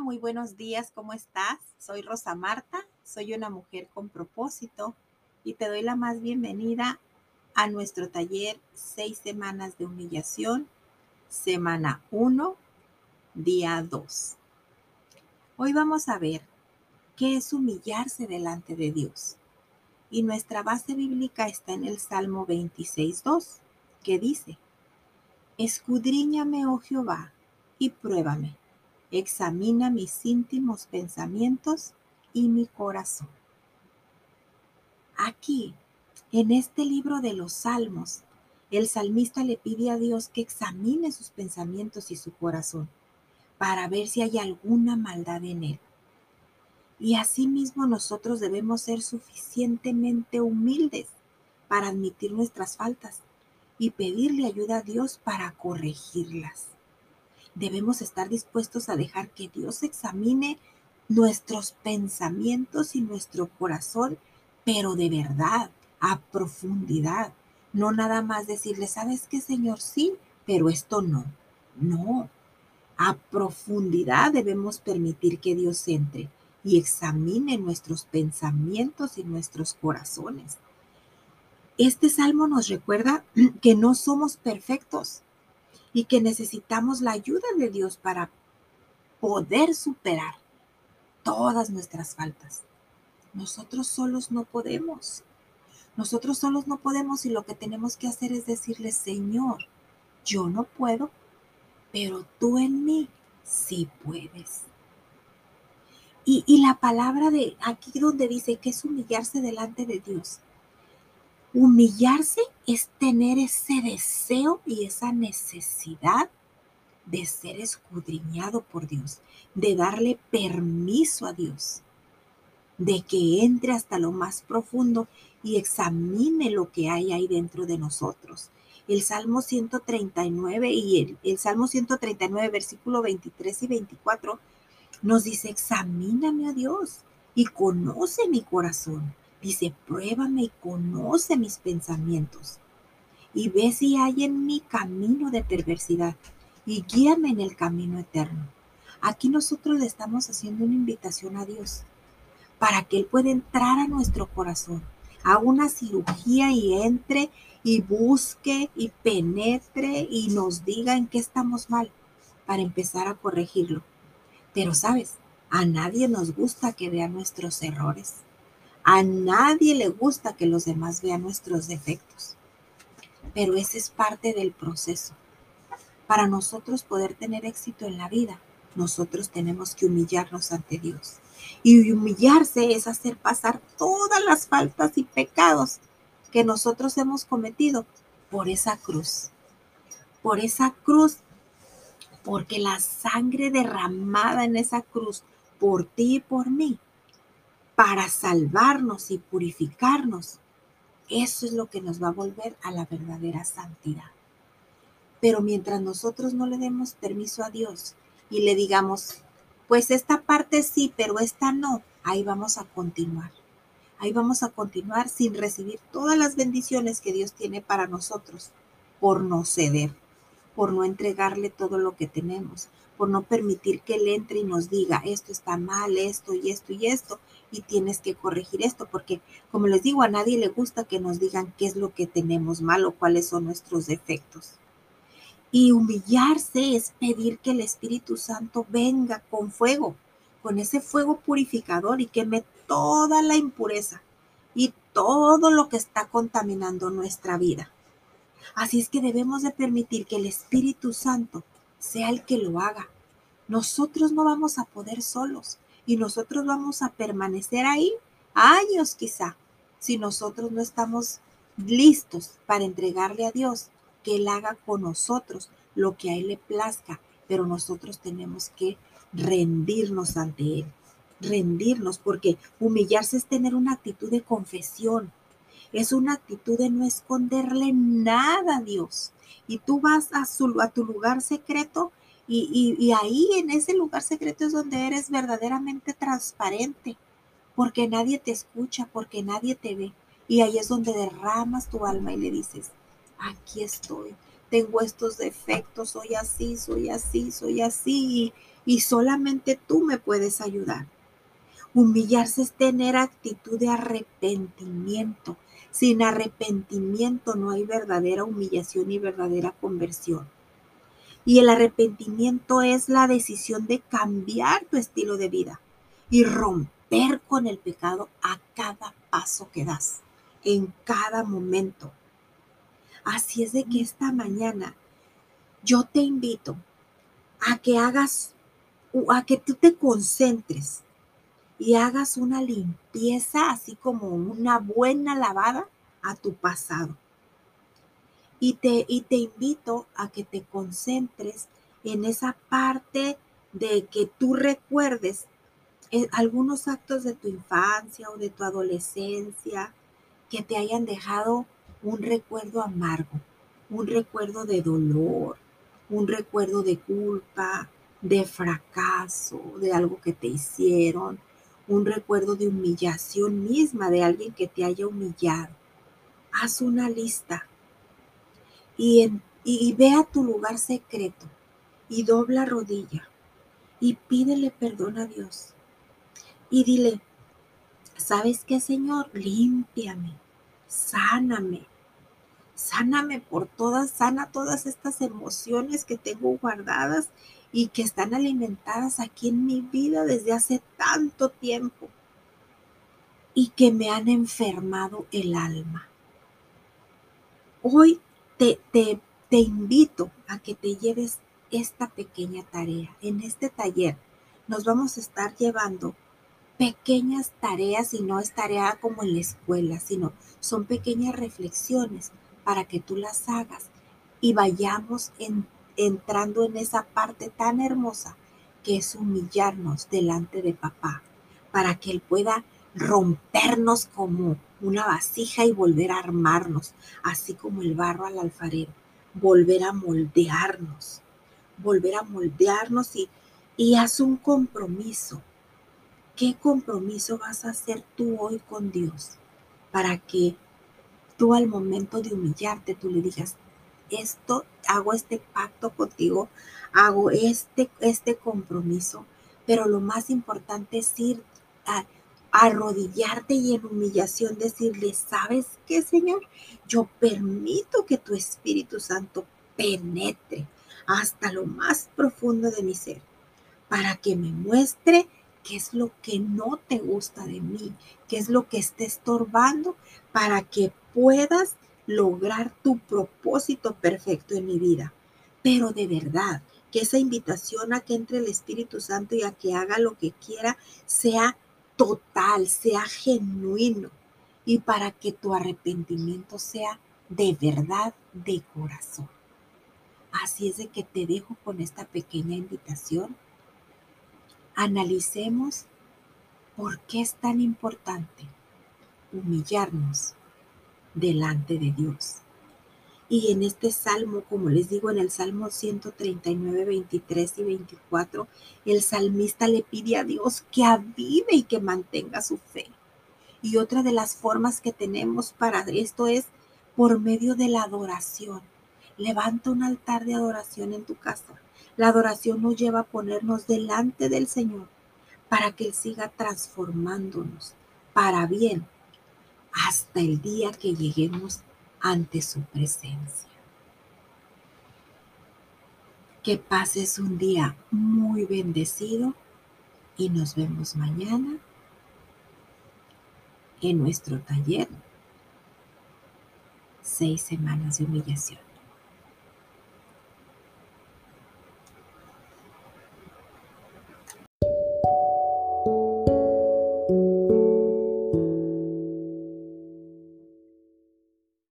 Muy buenos días, ¿cómo estás? Soy Rosa Marta, soy una mujer con propósito y te doy la más bienvenida a nuestro taller Seis Semanas de Humillación, semana 1, día 2. Hoy vamos a ver qué es humillarse delante de Dios. Y nuestra base bíblica está en el Salmo 26.2, que dice, Escudriñame, oh Jehová, y pruébame examina mis íntimos pensamientos y mi corazón. Aquí, en este libro de los Salmos, el salmista le pide a Dios que examine sus pensamientos y su corazón para ver si hay alguna maldad en él. Y asimismo nosotros debemos ser suficientemente humildes para admitir nuestras faltas y pedirle ayuda a Dios para corregirlas debemos estar dispuestos a dejar que Dios examine nuestros pensamientos y nuestro corazón, pero de verdad, a profundidad. No nada más decirle, ¿sabes qué, Señor? Sí, pero esto no. No. A profundidad debemos permitir que Dios entre y examine nuestros pensamientos y nuestros corazones. Este salmo nos recuerda que no somos perfectos, y que necesitamos la ayuda de Dios para poder superar todas nuestras faltas. Nosotros solos no podemos. Nosotros solos no podemos y lo que tenemos que hacer es decirle, Señor, yo no puedo, pero tú en mí sí puedes. Y, y la palabra de aquí donde dice que es humillarse delante de Dios, Humillarse es tener ese deseo y esa necesidad de ser escudriñado por Dios, de darle permiso a Dios, de que entre hasta lo más profundo y examine lo que hay ahí dentro de nosotros. El Salmo 139 y el, el Salmo 139, versículo 23 y 24 nos dice, examíname a Dios y conoce mi corazón Dice, pruébame y conoce mis pensamientos y ve si hay en mi camino de perversidad y guíame en el camino eterno. Aquí nosotros le estamos haciendo una invitación a Dios para que Él pueda entrar a nuestro corazón, a una cirugía y entre y busque y penetre y nos diga en qué estamos mal para empezar a corregirlo. Pero sabes, a nadie nos gusta que vea nuestros errores. A nadie le gusta que los demás vean nuestros defectos, pero ese es parte del proceso. Para nosotros poder tener éxito en la vida, nosotros tenemos que humillarnos ante Dios. Y humillarse es hacer pasar todas las faltas y pecados que nosotros hemos cometido por esa cruz. Por esa cruz, porque la sangre derramada en esa cruz por ti y por mí para salvarnos y purificarnos. Eso es lo que nos va a volver a la verdadera santidad. Pero mientras nosotros no le demos permiso a Dios y le digamos, pues esta parte sí, pero esta no, ahí vamos a continuar. Ahí vamos a continuar sin recibir todas las bendiciones que Dios tiene para nosotros por no ceder, por no entregarle todo lo que tenemos, por no permitir que Él entre y nos diga, esto está mal, esto y esto y esto, y tienes que corregir esto, porque como les digo, a nadie le gusta que nos digan qué es lo que tenemos mal o cuáles son nuestros defectos. Y humillarse es pedir que el Espíritu Santo venga con fuego, con ese fuego purificador y queme toda la impureza y todo lo que está contaminando nuestra vida. Así es que debemos de permitir que el Espíritu Santo sea el que lo haga. Nosotros no vamos a poder solos y nosotros vamos a permanecer ahí años quizá si nosotros no estamos listos para entregarle a Dios que Él haga con nosotros lo que a Él le plazca, pero nosotros tenemos que rendirnos ante Él, rendirnos, porque humillarse es tener una actitud de confesión, es una actitud de no esconderle nada a Dios. Y tú vas a, su, a tu lugar secreto y, y, ahí en ese lugar secreto es donde eres verdaderamente transparente, porque nadie te escucha, porque nadie te ve. Y ahí es donde derramas tu alma y le dices, aquí estoy. tengo estos defectos, soy así, soy así, soy así, y, y solamente tú me puedes ayudar. Humillarse es tener actitud de arrepentimiento. Sin arrepentimiento no hay verdadera humillación y verdadera conversión. Y el arrepentimiento es la decisión de cambiar tu estilo de vida y romper con el pecado a cada paso que das, en cada momento. Así es de que esta mañana yo te invito a que hagas, a que tú te concentres y hagas una limpieza, así como una buena lavada a tu pasado. Y te, y te invito a que te concentres en esa parte de que tú recuerdes eh, algunos actos de tu infancia o de tu adolescencia que te hayan dejado un recuerdo amargo, un recuerdo de dolor, un recuerdo de culpa, de fracaso, de algo que te hicieron, un recuerdo de humillación misma de alguien que te haya humillado. Haz una lista y, y, ve a tu lugar secreto y dobla rodilla y pídele perdón a Dios. Y dile, ¿sabes qué, Señor? Límpiame, sáname, sáname por todas, sana todas estas emociones que tengo guardadas y que están alimentadas aquí en mi vida desde hace tanto tiempo y que me han enfermado el alma. Hoy te, te, te invito a que te lleves esta pequeña tarea. En este taller nos vamos a estar llevando pequeñas tareas y no es tarea como en la escuela, sino son pequeñas reflexiones para que tú las hagas y vayamos en entrando en esa parte tan hermosa que es humillarnos delante de papá, para que Él pueda rompernos como una vasija y volver a armarnos, así como el barro al alfarero, volver a moldearnos, volver a moldearnos y, y haz un compromiso. ¿Qué compromiso vas a hacer tú hoy con Dios para que tú al momento de humillarte tú le digas, esto, hago este pacto contigo, hago este, este compromiso, pero lo más importante es ir a arrodillarte y en humillación decirle, ¿sabes qué, Señor? Yo permito que tu Espíritu Santo penetre hasta lo más profundo de mi ser para que me muestre qué es lo que no te gusta de mí, qué es lo que esté estorbando para que puedas lograr tu propósito perfecto en mi vida. Pero de verdad, que esa invitación a que entre el Espíritu Santo y a que haga lo que quiera sea total, sea genuino y para que tu arrepentimiento sea de verdad, de corazón. Así es de que te dejo con esta pequeña invitación. Analicemos por qué es tan importante humillarnos delante de Dios. Y en este salmo, como les digo, en el Salmo 139, 23 y 24, el salmista le pide a Dios que avive y que mantenga su fe. Y otra de las formas que tenemos para esto es por medio de la adoración. Levanta un altar de adoración en tu casa. La adoración nos lleva a ponernos delante del Señor para que Él siga transformándonos para bien hasta el día que lleguemos ante su presencia. Que pases un día muy bendecido y nos vemos mañana en nuestro taller Seis semanas de humillación.